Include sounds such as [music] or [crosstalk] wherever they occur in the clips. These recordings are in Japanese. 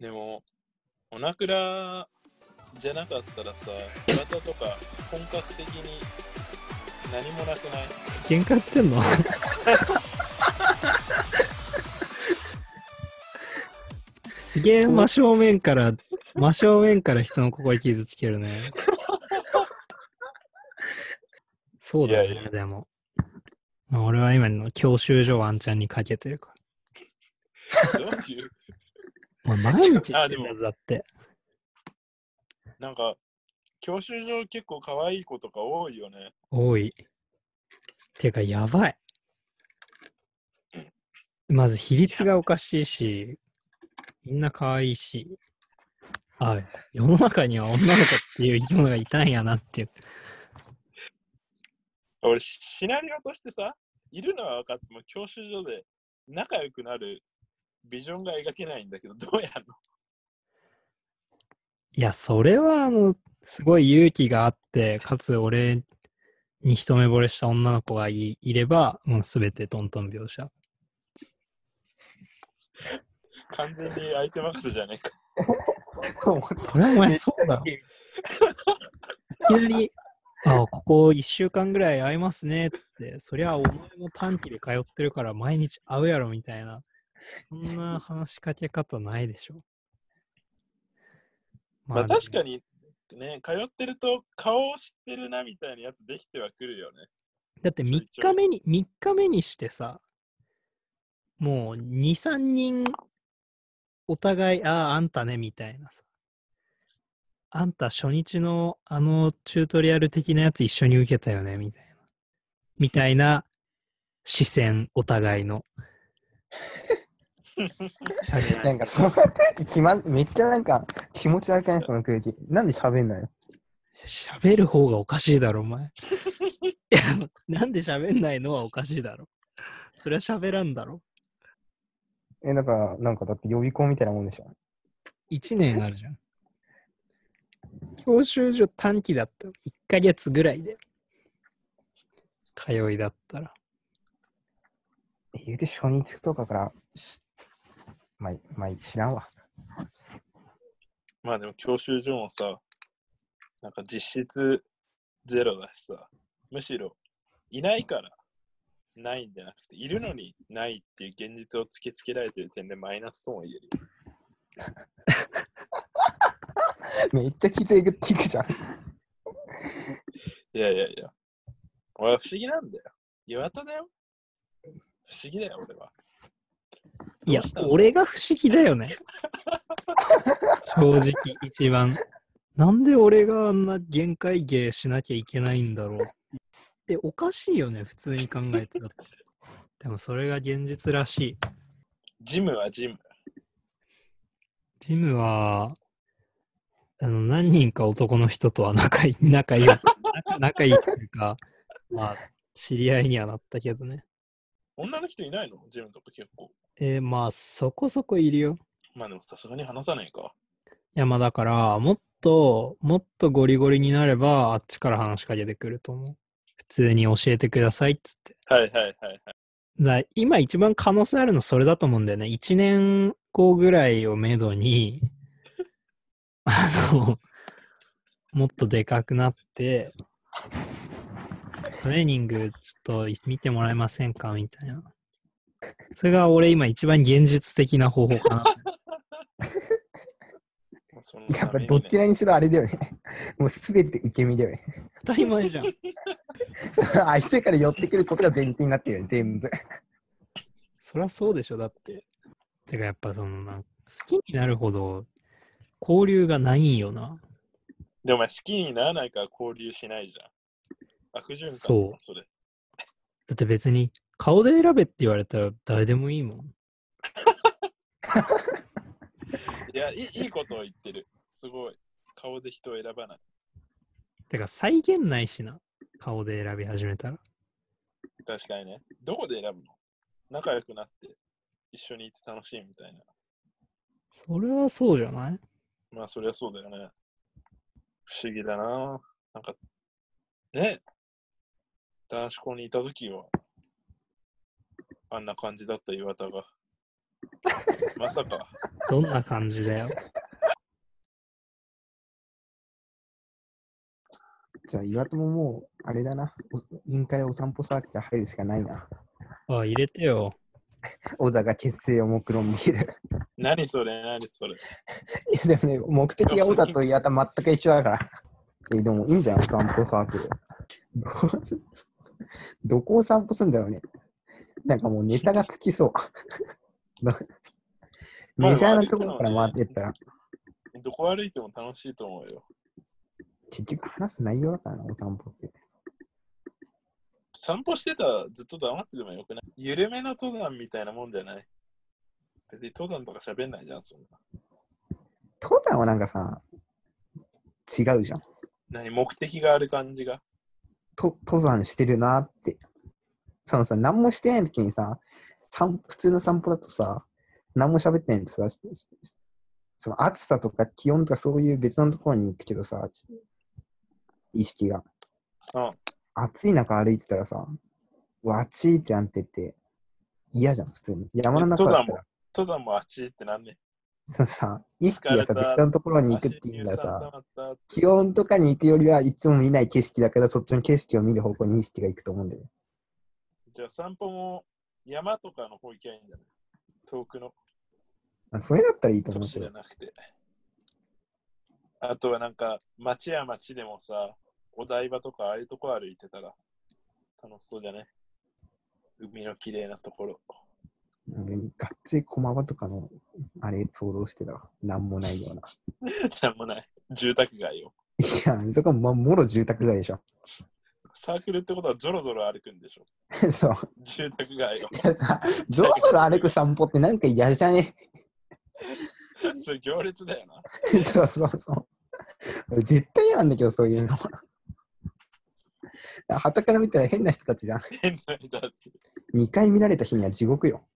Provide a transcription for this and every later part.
でも、おなくらじゃなかったらさ、岩田とか本格的に何もなくない？喧嘩やってんの？すげえ真正面から、真正面から人の心傷つけるね。そうだよね、いやいやでも。まあ俺は今の教習所ワンチャンにかけてるかどういう、ら。お前毎日あでもだって。なんか、教習所結構可愛い子とか多いよね。多い。てか、やばい。まず比率がおかしいし、みんな可愛いし、あ、世の中には女の子っていう生き物がいたんやなっていう。俺、シナリオとしてさ、いるのは分かっても、教習所で仲良くなるビジョンが描けないんだけど、どうやんの？いや、それは、あの、すごい勇気があって、かつ俺に一目惚れした女の子がいいれば、もうすべてトントン描写。完全に相手任せじゃねえか。それはお前そうだろ。いきなり、あ、ここ1週間ぐらい会いますね、つって、そりゃお前も短期で通ってるから毎日会うやろ、みたいな。そんな話しかけ方ないでしょ。[laughs] まあ確かに。にね、通ってると顔を知ってるなみたいなやつできてはくるよね。だって3ちょいちょい日目に、3日目にしてさ、もう2、3人お互い、ああ、あんたね、みたいなさ。あんた初日のあのチュートリアル的なやつ一緒に受けたよね、みたいな。みたいな視線、お互いの。[laughs] なんかその空気気まん、めっちゃなんか気持ち悪くない？その空気。なんで喋んないの？喋る方がおかしいだろ、お前。いや、なんで喋んないのはおかしいだろ。それは喋らんだろ。え、だから、なんかだって予備校みたいなもんでしょ？1年あるじゃん。教習所短期だったら1ヶ月ぐらいで。通いだったら。言うて初日とかからし、まあ、まあ、知らんわ。まあでも教習所もさ、なんか実質ゼロだしさ、むしろいないからないんじゃなくて、いるのにないっていう現実を突きつけられてる点でマイナスとも言えるよ。[laughs] めっちゃ傷えぐっていくじゃん。いやいやいや。俺は不思議なんだよ。岩田だよ。不思議だよ、俺は。いや俺が不思議だよね。[laughs] 正直、一番。なんで俺があんな限界芸しなきゃいけないんだろう。え、おかしいよね、普通に考えてだって。でもそれが現実らしい。ジムはジム。ジムは、あの、何人か男の人とは仲いい、[laughs] 仲いい、仲仲いいっていうか、まあ、知り合いにはなったけどね。女の人いないの？ジムとか結構。えーまあ、そこそこいるよ。まあでもさすがに話さないか。いや、まあだから、もっと、もっとゴリゴリになれば、あっちから話しかけてくると思う。普通に教えてくださいっつって。はいはいはいはい。だ今一番可能性あるのそれだと思うんだよね。1年後ぐらいをめどに、[laughs] あの、もっとでかくなって、トレーニングちょっと見てもらえませんか？みたいな。それが俺今一番現実的な方法かな。[laughs] やっぱどちらにしろあれだよね。[laughs] もうすべて受け身だよね。当たり前じゃん。[laughs] 相手から寄ってくることが前提になってるよね、全部。そりゃそうでしょ、だって。てかやっぱそのなん好きになるほど交流がないんよな。でも好きにならないから交流しないじゃん。悪循環そうそれ。だって別に顔で選べって言われたら誰でもいいもん。いやいい、いいことを言ってる。すごい。顔で人を選ばない。てか再現ないしな。顔で選び始めたら。確かにね。どこで選ぶの？仲良くなって一緒にいて楽しいみたいな。それはそうじゃない？まあそりゃそうだよね。不思議だな。なんか、ね。男子校にいたときは、あんな感じだった岩田が。[laughs] まさか、どんな感じだよ。[laughs] じゃあ、岩戸ももう、あれだな。おインカレお散歩サークル入るしかないな。あ、入れてよ。小田が結成を目論見る。何それ何それ。[laughs] いや、でもね、目的が小田と岩田全く一緒だから。え、でもいいんじゃん、お散歩サークル。どどこを散歩するんだろうね。なんかもうネタがつきそう。[laughs] メジャーなところから回ってったら、どこ歩いても楽しいと思うよ。結局話す内容だからな、お散歩って。散歩してたらずっと黙っててもよくない？緩めの登山みたいなもんじゃない？別に登山とか喋んないじゃん、そんな。登山はなんかさ、違うじゃん。何？目的がある感じが？と登山してるなって。そのさ、何もしてない時にさ、散普通の散歩だとさ、何も喋ってないとさ、その暑さとか気温とかそういう別のところに行くけどさ、意識が。うん。暑い中歩いてたらさ、うわ、暑いってなってて、嫌じゃん、普通に。山の中だったら、登山もあっちってなんねそのさ、意識がさ、別のところに行くっていうのは足にさ、気温とかに行くよりはいつも見ない景色だから、そっちの景色を見る方向に意識が行くと思うんだよね。じゃあ散歩も山とかの方行きゃいいんだね。遠くのあそれだったらいいと思うけど。じゃなくて。あとはなんか町や町でもさ、お台場とかああいうとこ歩いてたら楽しそうじゃね海の綺麗なところ。うんがっつり駒場とかのあれ想像してたわ。なんもないような。[laughs] なんもない。住宅街よ。いや、そこはまもろ住宅街でしょ。サークルってことはゾロゾロ歩くんでしょ？[laughs] そう。住宅街を。いやさ、ゾロゾロ歩く散歩ってなんか嫌じゃね？[laughs] それ行列だよな。[laughs] そうそうそう。俺絶対嫌なんだけど、そういうの。はたから見たら変な人たちじゃん。変な人たち。2回見られた日には地獄よ。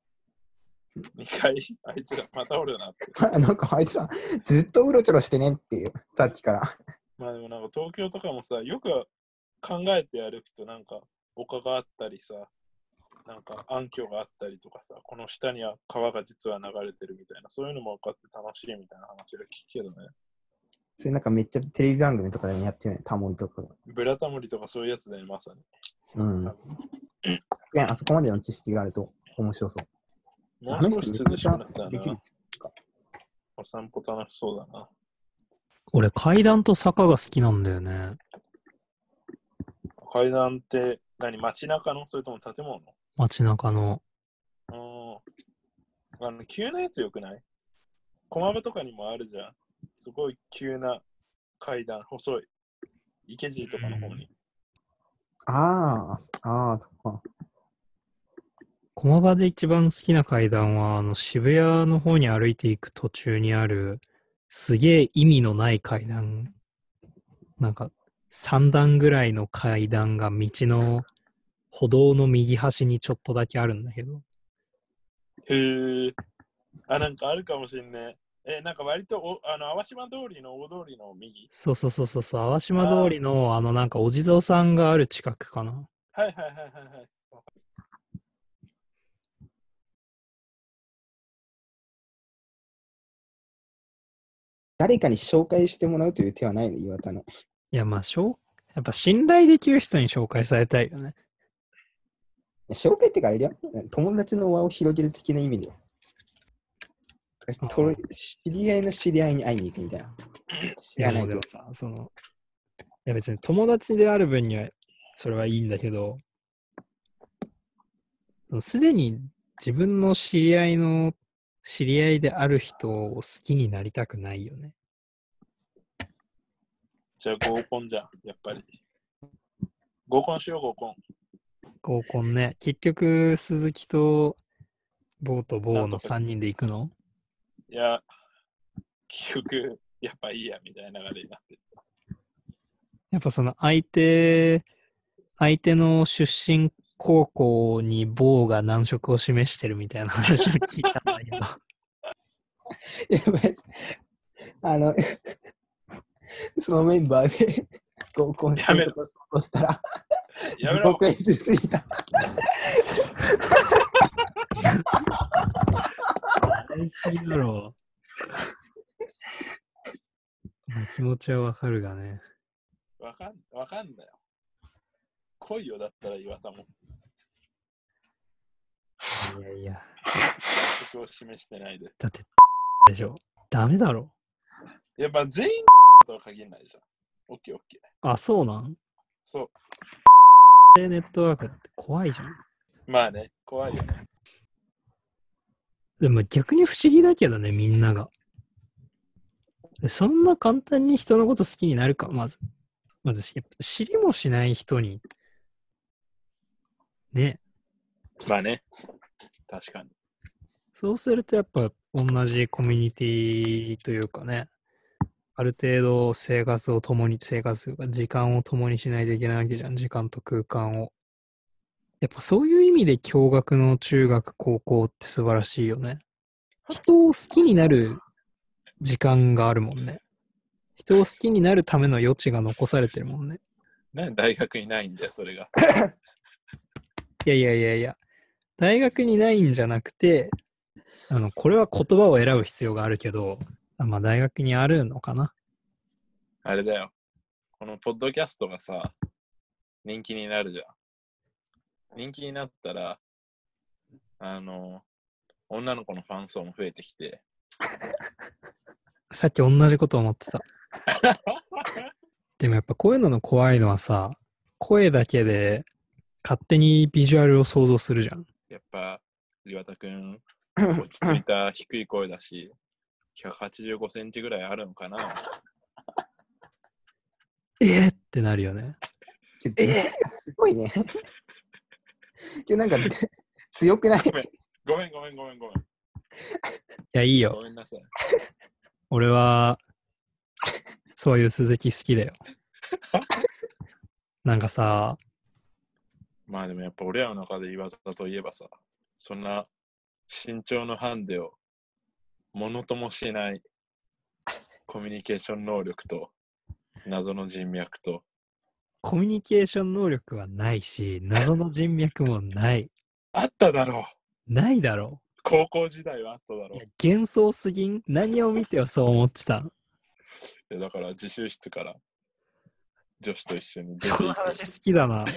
2回、あいつらまたおるなって。なんかあいつらずっとうろちょろしてねっていう、さっきから。まあでもなんか東京とかもさ、よく考えて歩くとなんか丘があったりさ、なんか暗渠があったりとかさ、この下には川が実は流れてるみたいな、そういうのも分かって楽しいみたいな話が聞くけどね。それなんかめっちゃテレビ番組とかでもやってるね、タモリとかが。ブラタモリとかそういうやつだよ、まさに。うん。さすがにあそこまでの知識があると面白そう。もう少し涼しくなったらできるな。お散歩楽しそうだな。俺、階段と坂が好きなんだよね。階段って何？街中の？それとも建物？街中の。うん。あの、急なやつよくない？駒場とかにもあるじゃん。すごい急な階段、細い。池尻とかの方に。ああ、ああ、そっか。駒場で一番好きな階段は、あの渋谷の方に歩いていく途中にある、すげえ意味のない階段。なんか、3段ぐらいの階段が道の歩道の右端にちょっとだけあるんだけど。へえ。あ、なんかあるかもしんねえ。え、なんか割とお、あの、淡島通りの大通りの右？そうそうそうそうそう、淡島通りの、あの、なんかお地蔵さんがある近くかな。はいはいはいはいはい。誰かに紹介してもらうという手はないの、岩田の。いや、まあ、しょうやっぱ信頼できる人に紹介されたいよね。紹介ってかあれだよ。友達の輪を広げる的な意味で。知り合いの知り合いに会いに行くみたいな。知いやらないでもさ、その、いや別に友達である分にはそれはいいんだけど、すでに自分の知り合いの知り合いである人を好きになりたくないよね。じゃあ合コンじゃん、やっぱり。合コンしよう、合コン。合コンね。結局、鈴木とボーとボーのなんとか3人で行くの？いや、結局、やっぱいいや、みたいな流れになって。やっぱその相手、相手の出身高校にボーが難色を示してるみたいな話を聞いたんだけど。[laughs] やばい。あの、[laughs] そのメンバーで [laughs] 合コンしてやめろるとこそうとしたら、やめろ地獄へしすぎた。大好きだろまあ気持ちはわかるがね。わかん、わかんだよ。来いよ、だったら岩田も。いやいや、納得を示してないで。だって、でしょ。ダメだろ。やっぱ全員とは限らないじゃん。オッケーオッケー。あ、そうなん？そでネットワークって怖いじゃん。う。まあね、怖いよね。でも逆に不思議だけどね、みんなが。でそんな簡単に人のこと好きになるか、まず。まず知りもしない人に。ね。まあね。確かに。そうするとやっぱ同じコミュニティというかね、ある程度生活を共に、生活というか時間を共にしないといけないわけじゃん、時間と空間を。やっぱそういう意味で共学の中学、高校って素晴らしいよね。人を好きになる時間があるもんね。人を好きになるための余地が残されてるもんね。なんで大学にないんだよ、それが。[laughs] いやいやいやいや、大学にないんじゃなくて、あの、これは言葉を選ぶ必要があるけど、あまあ大学にあるのかな。あれだよ。このポッドキャストがさ、人気になるじゃん。人気になったら、あの、女の子のファン層も増えてきて、[laughs] さっき同じこと思ってた。[laughs] でもやっぱこういうのの怖いのはさ、声だけで勝手にビジュアルを想像するじゃん。やっぱ、岩田くん、落ち着いた低い声だし、185センチぐらいあるのかな。[laughs] えー、ってなるよね。えすごいね。今日なんか強くない？ごめんごめんごめんごめん。いや、いいよ。ごめんなさい。俺は、そういう鈴木好きだよ。[laughs] なんかさ、まあでもやっぱ俺らの中で岩田といえばさ、そんな身長のハンデをものともしないコミュニケーション能力と謎の人脈とコミュニケーション能力はないし、謎の人脈もない。あっただろうないだろ高校時代はあっただう。ろいうや幻想すぎん？何を見てはそう思ってた？のいやだから自習室から女子と一緒に出てその話好きだな。[laughs]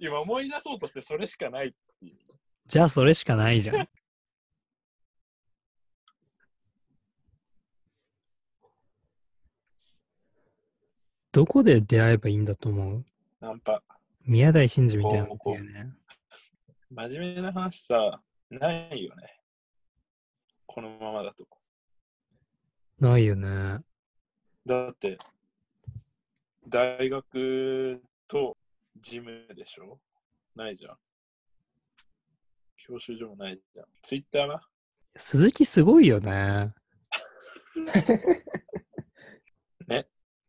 今思い出そうとしてそれしかないっていうじゃあそれしかないじゃん。どこで出会えばいいんだと思う？ナンパ。宮台真司みたいなこと言うね。真面目な話さないよね。このままだと。ないよね。だって大学とジムでしょ？ないじゃん。教習所もないじゃん。ツイッターは？鈴木すごいよね。[laughs]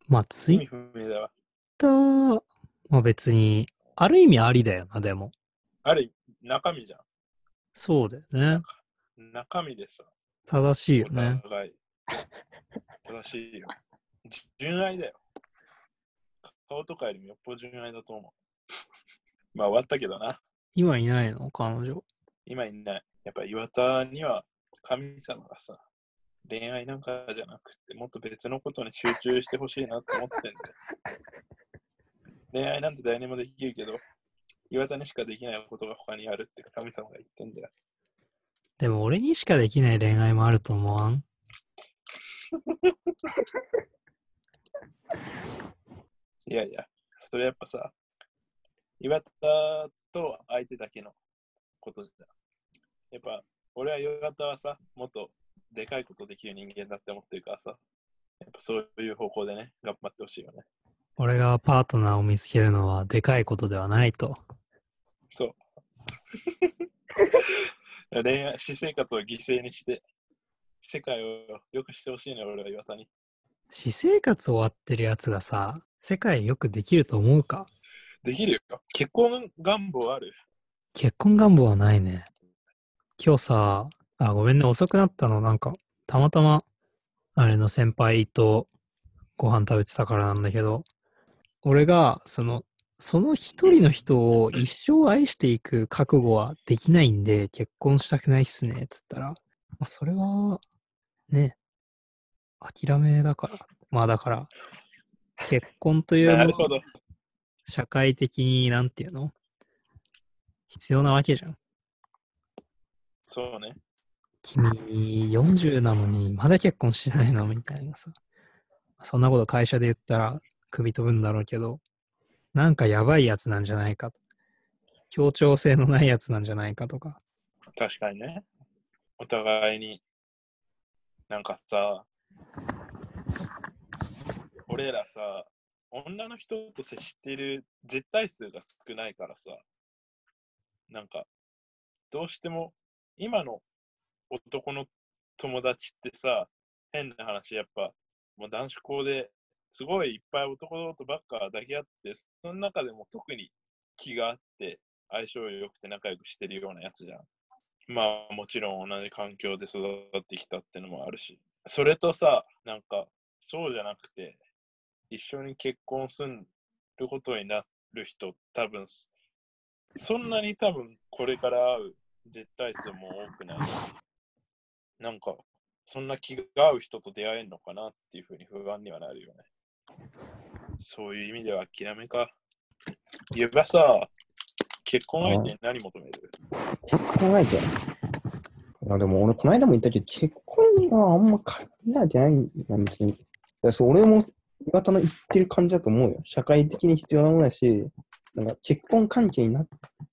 ね。まあツイッター、まあ別に、ある意味ありだよな、でも。あれ中身じゃんそうだよね。中身でさ正しいよおね。正しいよじ純愛だよ顔とかよりもよっぽど純愛だと思うまあ終わったけどな今いないの？彼女。今いないやっぱ岩田には神様がさ恋愛なんかじゃなくてもっと別のことに集中してほしいなって思ってんだよ。[laughs] 恋愛なんて誰にもできるけど岩田にしかできないことが他にあるって神様が言ってんだよ。でも俺にしかできない恋愛もあると思わん？[laughs] いやいやそれやっぱさ岩田と相手だけのことじゃん。やっぱ俺は岩田はさもっとでかいことできる人間だって思ってるからさやっぱそういう方向でね頑張ってほしいよね俺がパートナーを見つけるのはでかいことではないと。そう。[laughs] 恋愛、私生活を犠牲にして、世界を良くしてほしいね、俺は岩田に。私生活終わってるやつがさ、世界よくできると思うか？できるよ。結婚願望ある？結婚願望はないね。今日さ、あ、ごめんね、遅くなったの。なんか、たまたま、あれの先輩とご飯食べてたからなんだけど、俺が、その、その一人の人を一生愛していく覚悟はできないんで、結婚したくないっすね、つったら、まあ、それは、ね、諦めだから。まあだから、結婚というものなるほど。社会的に、なんていうの？必要なわけじゃん。そうね。君40なのにまだ結婚しないのみたいなさ。そんなこと会社で言ったら首飛ぶんだろうけど、なんかやばいやつなんじゃないかと。協調性のないやつなんじゃないかとか。確かにね。お互いに、なんかさ、俺らさ、女の人と接してる絶対数が少ないからさ、なんか、どうしても、今の男の友達ってさ、変な話、やっぱ、もう男子校ですごいいっぱい男とばっか抱き合って、その中でも特に気があって、相性良くて仲良くしてるようなやつじゃん。まあもちろん同じ環境で育ってきたってのもあるし、それとさ、なんかそうじゃなくて、一緒に結婚することになる人、多分そんなに多分これから会う絶対数も多くない、なんかそんな気が合う人と出会えるのかなっていうふうに不安にはなるよね。そういう意味では諦めか。言えばさ、結婚相手に何求める？結婚相手？あでも俺、この間も言ったけど、結婚はあんま考えてないんだ別に。だそう俺も岩田の言ってる感じだと思うよ。社会的に必要なものだし、なんか結婚関係になっ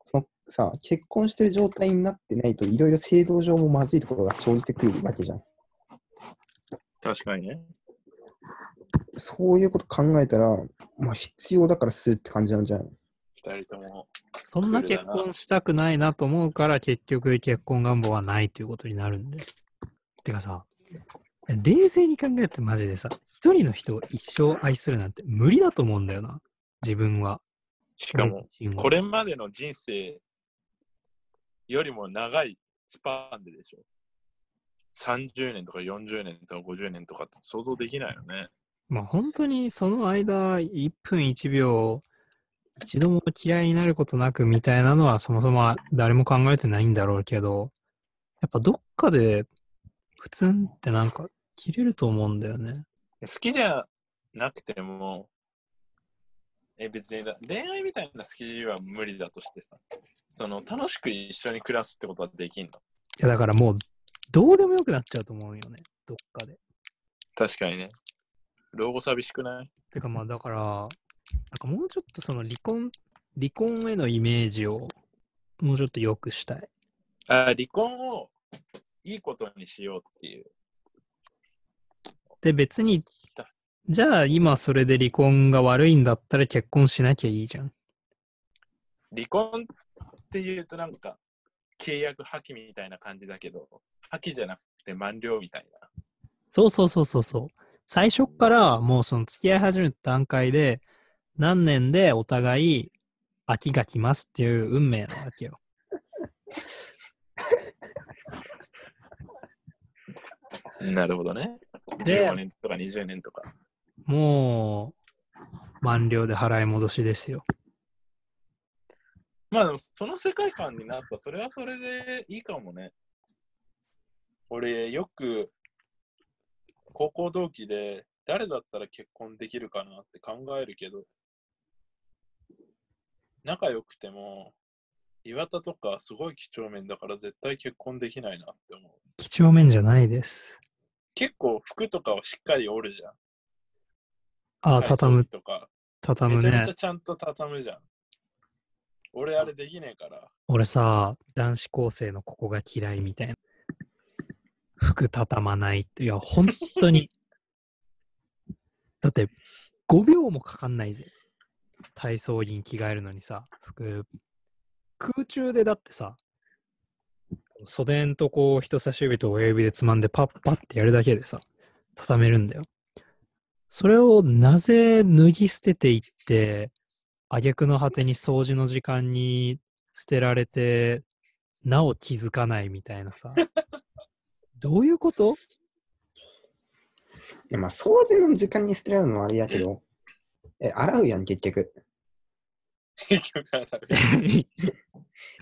そのさ、結婚してる状態になってないと、いろいろ制度上もまずいところが生じてくるわけじゃん。確かにね。そういうこと考えたら、まあ必要だからするって感じなんじゃない二人とも。そんな結婚したくないなと思うから結局結婚願望はないということになるんで。てかさ、冷静に考えてマジでさ、一人の人を一生愛するなんて無理だと思うんだよな。自分は。しかも、これまでの人生よりも長いスパンででしょ。30年とか40年とか50年とかって想像できないよね。まあ本当にその間、1分1秒、一度も嫌いになることなくみたいなのはそもそも誰も考えてないんだろうけど、やっぱどっかでプツンってなんか切れると思うんだよね。好きじゃなくても、え別にだ恋愛みたいな好きは無理だとしてさ、その楽しく一緒に暮らすってことはできんの？いやだからもうどうでもよくなっちゃうと思うよね。どっかで。確かにね。老後寂しくない？てかまあだから、なんかもうちょっとその離婚、離婚へのイメージをもうちょっと良くしたい。あ離婚をいいことにしようっていう。で別に、じゃあ今それで離婚が悪いんだったら結婚しなきゃいいじゃん。離婚っていうとなんか契約破棄みたいな感じだけど、破棄じゃなくて満了みたいな。そうそうそうそうそう。最初っからもうその付き合い始めた段階で何年でお互い秋が来ますっていう運命なわけよ。[laughs] なるほどね。で15年とか20年とか。もう満了で払い戻しですよ。まあでもその世界観になった、それはそれでいいかもね。俺よく高校同期で誰だったら結婚できるかなって考えるけど、仲良くても岩田とかすごい几帳面だから絶対結婚できないなって思う。几帳面じゃないです。結構服とかをしっかり折るじゃん。ああ、畳む着、とか。畳むねめちゃめちゃ。ちゃんと畳むじゃん。俺あれできねえから。俺さ、男子高生のここが嫌いみたいな。服畳まないって。いや、本当に。だって、5秒もかかんないぜ。体操着に着替えるのにさ、服。空中でだってさ、袖んとこう人差し指と親指でつまんでパッパってやるだけでさ、畳めるんだよ。それをなぜ脱ぎ捨てていって、挙句の果てに掃除の時間に捨てられて、なお気づかないみたいなさ。どういうこと？いやまあ、掃除の時間に捨てられるのはあれやけど、え、洗うやん、結局。結局は [laughs]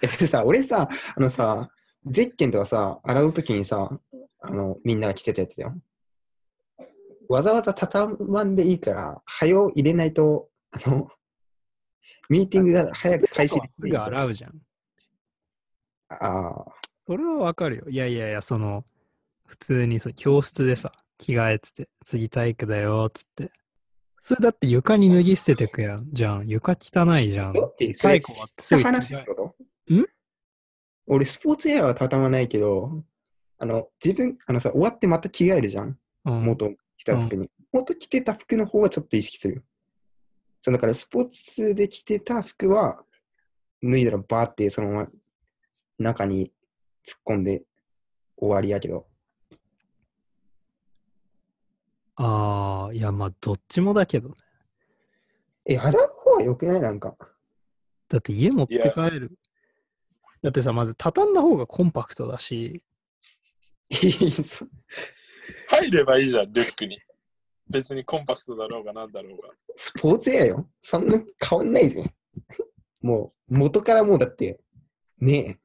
え、でさ、俺さ、あのさ、ゼッケンとかさ、洗うときにさ、あの、みんなが着てたやつだよ。わざわざ畳まんでいいから、早を入れないと、あの、ミーティングが早く開始すぐ洗うじゃん。ああ、それはわかるよ。いやいやいや、その、普通にそう教室でさ、着替えてて、次体育だよ、つって。それだって床に脱ぎ捨ててくやん。じゃん。床汚いじゃん。どっち？体育終わってすぐ話ってことん？俺、スポーツエアは畳まないけど、あの、自分、あのさ、終わってまた着替えるじゃん。うん元着た服に。元着てた服の方はちょっと意識する。そうだから、スポーツで着てた服は、脱いだらバーってそのまま中に突っ込んで終わりやけど。ああ、いや、まあ、どっちもだけどね。え、洗う方は良くない？なんか。だって家持って帰る。だってさ、まず畳んだ方がコンパクトだし、そ [laughs] 入ればいいじゃん、リュックに。別にコンパクトだろうがなんだろうが。スポーツエアよ。そんな変わんないぜ。[laughs] もう、元からもうだって、ね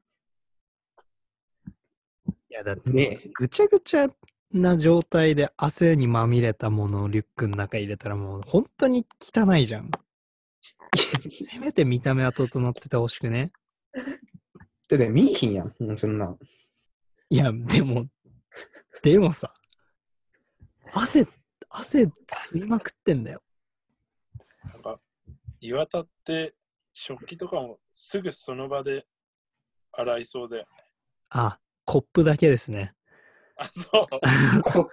いや、だって、ねぐちゃぐちゃな状態で汗にまみれたものをリュックの中入れたらもう本当に汚いじゃん。[laughs] せめて見た目は整っててほしくね。え。だって見えひんやん、うんそんな。いや、でも、でもさ、汗、汗吸いまくってんだよ。なんか、岩田って食器とかもすぐその場で洗いそうで。あ、コップだけですね。あ、そう。こ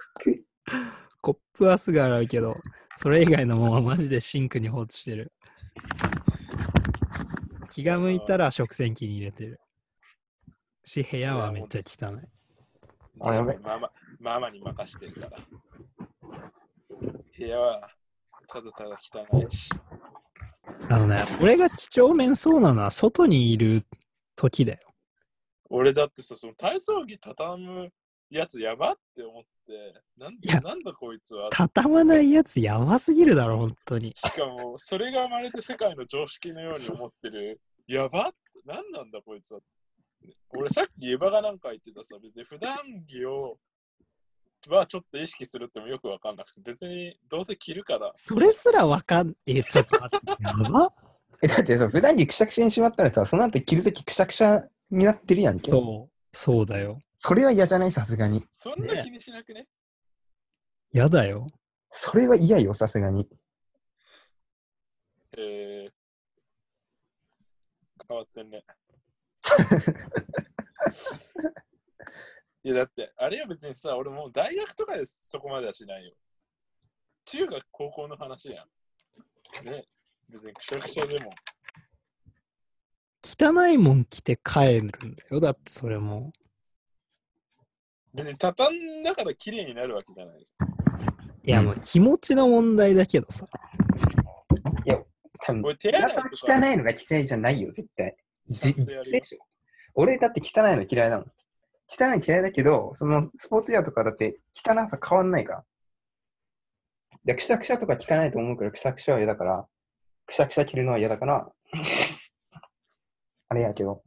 コップはすぐ洗うけど、それ以外のものはマジでシンクに放置してる。気が向いたら食洗機に入れてる。し、部屋はめっちゃ汚い。あやべママママに任してるから。部屋はただただ汚いし。あのね、俺が几帳面そうなのは外にいる時だよ。俺だってさ、その体操着畳むやつやばって思って、なんいやなんだこいつは。畳まないやつやばすぎるだろ、本当に。しかも、それが生まれて世界の常識のように思ってる。やばって何なんだこいつは。俺さっきエヴァがなんか言ってたさ、別に普段着をはちょっと意識するってもよくわかんなくて、別にどうせ着るから。それすらわかん、え、ちょっと待って、やば [laughs] え、だってさ、普段着くしゃくしゃにしまったらさ、その後着るときくしゃくしゃになってるやんけ。そう、そうだよ。それは嫌じゃないさすがに。そんな気にしなくね？やだよ。それは嫌よ、さすがに。えー、変わってんね。[laughs] いやだって、あれは別にさ、俺もう大学とかでそこまではしないよ。中学、高校の話やん。ね、別にくしゃくしゃでも。汚いもん着て帰るんだよ。だってそれも。別に畳んだから綺麗になるわけじゃない。いや、もう気持ちの問題だけどさ。多分俺手洗いとか汚いのが嫌いじゃないよ、絶対。じ俺だって汚いの嫌いなの。汚いの嫌いだけど、そのスポーツウェアとかだって汚さ変わんないから。で、くしゃくしゃとか汚いと思うから、くしゃくしゃは嫌だから、くしゃくしゃ着るのは嫌だから、[laughs] あれやけど。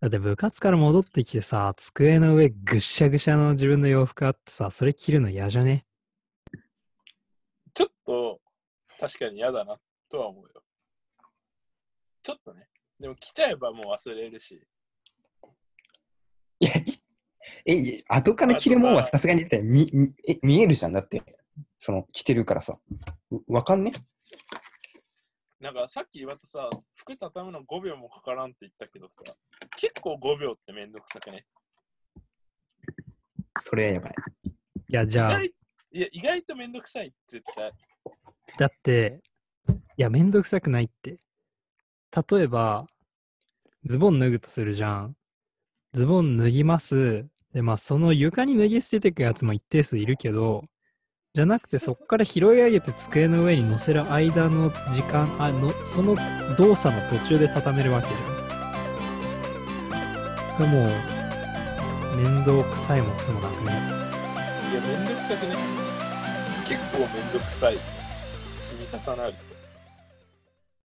だって部活から戻ってきてさ、机の上ぐっしゃぐしゃの自分の洋服あってさ、それ着るの嫌じゃね？ちょっと確かに嫌だなとは思うよ。ちょっとね。でも着ちゃえばもう忘れるし。いや、きえ、後から着るもんはさすがにだって見見え見えるじゃん。だって、その、着てるからさ。うわかんね？なんかさっき岩田さ、服畳むの5秒もかからんって言ったけどさ、結構5秒ってめんどくさくね？それはやばい。いや、じゃあ、意外いや意外とめんどくさい、絶対。だって、いや、めんどくさくないって。例えば、ズボン脱ぐとするじゃん。ズボン脱ぎます。で、まあ、その床に脱ぎ捨てていくやつも一定数いるけど、じゃなくて、そこから拾い上げて机の上に乗せる間の時間、あの、その動作の途中で畳めるわけじゃん。それもう、面倒くさいもクソもなくね。いや、めんどくさくね。結構めんどくさい。積み重なると。